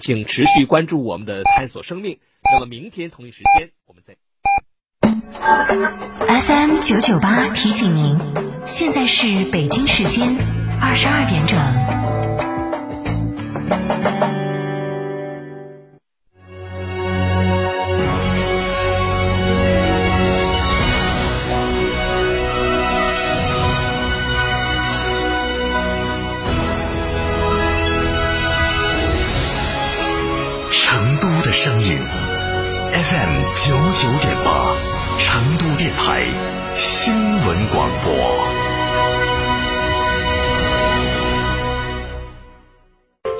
请持续关注我们的探索生命。那么明天同一时间，我们再。FM 九九八提醒您，现在是北京时间二十二点整。FM 九九点八，成都电台新闻广播。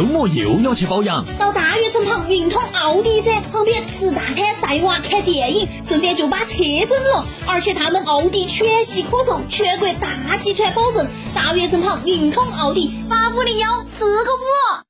周末又要去保养，到大悦城旁运通奥迪噻，旁边吃大餐、带娃看电影，顺便就把车整了。而且他们奥迪全系可送，全国大集团保证。大悦城旁运通奥迪八五零幺四个五。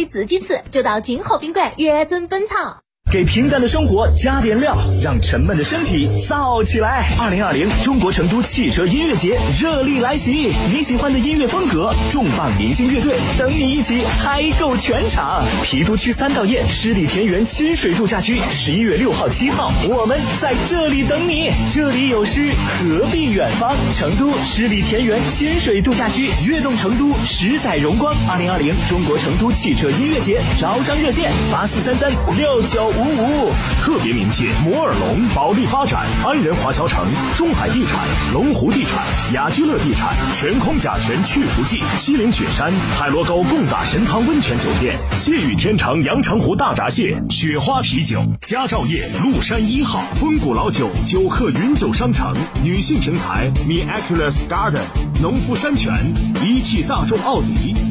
自己吃就到金河宾馆原真本草。给平淡的生活加点料，让沉闷的身体燥起来。二零二零中国成都汽车音乐节热力来袭，你喜欢的音乐风格，重磅明星乐队等你一起嗨够全场。郫都区三道堰湿地田园亲水度假区，十一月六号、七号，我们在这里等你。这里有诗，何必远方？成都湿地田园亲水度假区，悦动成都，十载荣光。二零二零中国成都汽车音乐节招商热线：八四三三六九。五五特别鸣谢摩尔龙、保利发展、安仁华侨城、中海地产、龙湖地产、雅居乐地产、全空甲醛去除剂、西岭雪山、海螺沟贡嘎神汤温泉酒店、谢雨天成阳澄湖大闸蟹、雪花啤酒、佳兆业麓山一号、风谷老酒、九客云酒商城、女性平台 Miraculous Garden、农夫山泉、一汽大众奥迪。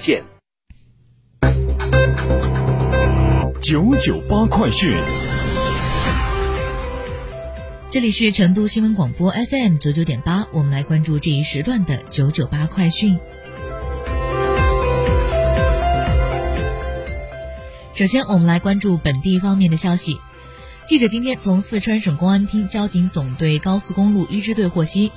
见。九九八快讯，这里是成都新闻广播 FM 九九点八，我们来关注这一时段的九九八快讯。首先，我们来关注本地方面的消息。记者今天从四川省公安厅交警总队高速公路一支队获悉。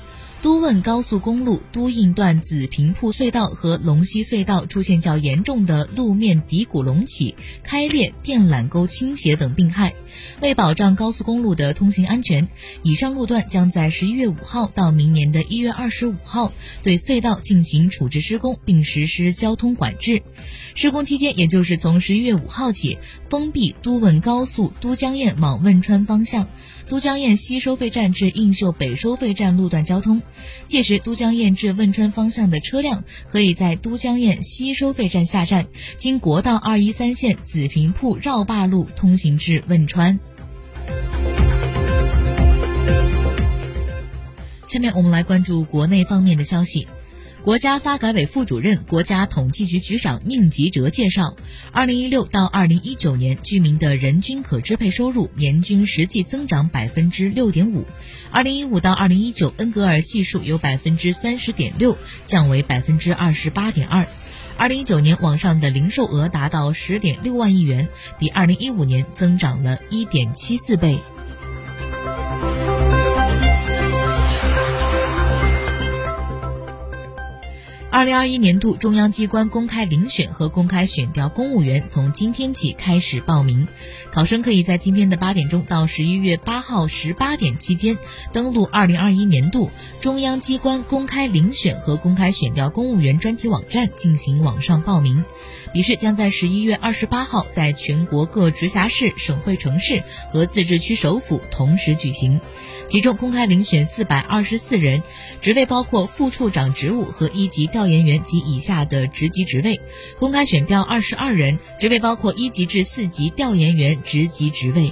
都汶高速公路都印段紫坪铺隧道和龙溪隧道出现较严重的路面底谷隆起、开裂、电缆沟倾斜等病害。为保障高速公路的通行安全，以上路段将在十一月五号到明年的一月二十五号对隧道进行处置施工，并实施交通管制。施工期间，也就是从十一月五号起，封闭都汶高速都江堰往汶川方向、都江堰西收费站至映秀北收费站路段交通。届时，都江堰至汶川方向的车辆可以在都江堰西收费站下站，经国道二一三线紫坪铺绕坝路通行至汶川。下面我们来关注国内方面的消息。国家发改委副主任、国家统计局局长宁吉喆介绍，二零一六到二零一九年居民的人均可支配收入年均实际增长百分之六点五，二零一五到二零一九恩格尔系数由百分之三十点六降为百分之二十八点二，二零一九年网上的零售额达到十点六万亿元，比二零一五年增长了一点七四倍。二零二一年度中央机关公开遴选和公开选调公务员从今天起开始报名，考生可以在今天的八点钟到十一月八号十八点期间登录二零二一年度中央机关公开遴选和公开选调公务员专题网站进行网上报名。笔试将在十一月二十八号在全国各直辖市、省会城市和自治区首府同时举行，其中公开遴选四百二十四人，职位包括副处长职务和一级调调研员及以下的职级职位；公开选调二十二人，职位包括一级至四级调研员职级职位。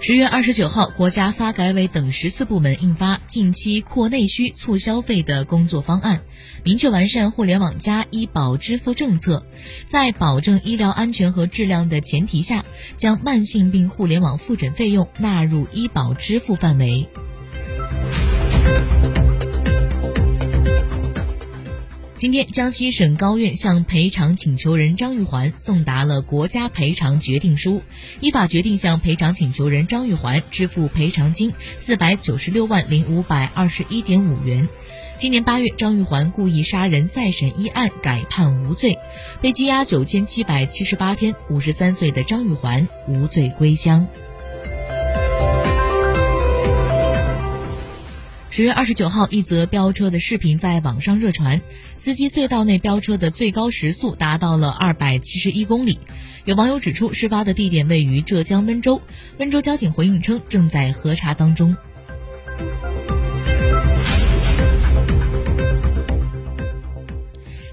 十月二十九号，国家发改委等十四部门印发近期扩内需促消费的工作方案，明确完善“互联网加”医保支付政策，在保证医疗安全和质量的前提下，将慢性病互联网复诊费用纳入医保支付范围。今天，江西省高院向赔偿请求人张玉环送达了国家赔偿决定书，依法决定向赔偿请求人张玉环支付赔偿金四百九十六万零五百二十一点五元。今年八月，张玉环故意杀人再审一案改判无罪，被羁押九千七百七十八天。五十三岁的张玉环无罪归乡。十月二十九号，一则飙车的视频在网上热传，司机隧道内飙车的最高时速达到了二百七十一公里。有网友指出，事发的地点位于浙江温州。温州交警回应称，正在核查当中。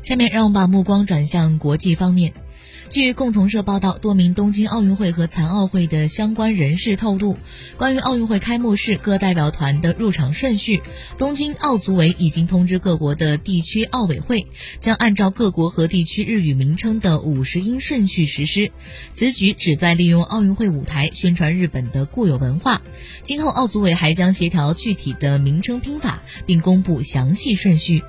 下面让我们把目光转向国际方面。据共同社报道，多名东京奥运会和残奥会的相关人士透露，关于奥运会开幕式各代表团的入场顺序，东京奥组委已经通知各国的地区奥委会，将按照各国和地区日语名称的五十音顺序实施。此举旨在利用奥运会舞台宣传日本的固有文化。今后奥组委还将协调具体的名称拼法，并公布详细顺序。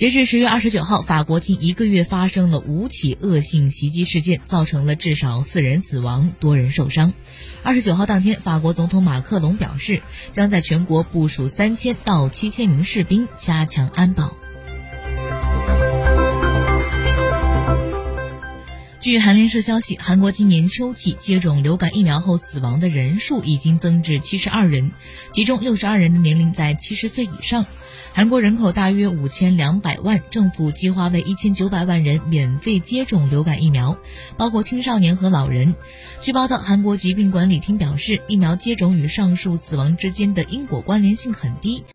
截至十月二十九号，法国近一个月发生了五起恶性袭击事件，造成了至少四人死亡、多人受伤。二十九号当天，法国总统马克龙表示，将在全国部署三千到七千名士兵，加强安保。据韩联社消息，韩国今年秋季接种流感疫苗后死亡的人数已经增至七十二人，其中六十二人的年龄在七十岁以上。韩国人口大约五千两百万，政府计划为一千九百万人免费接种流感疫苗，包括青少年和老人。据报道，韩国疾病管理厅表示，疫苗接种与上述死亡之间的因果关联性很低。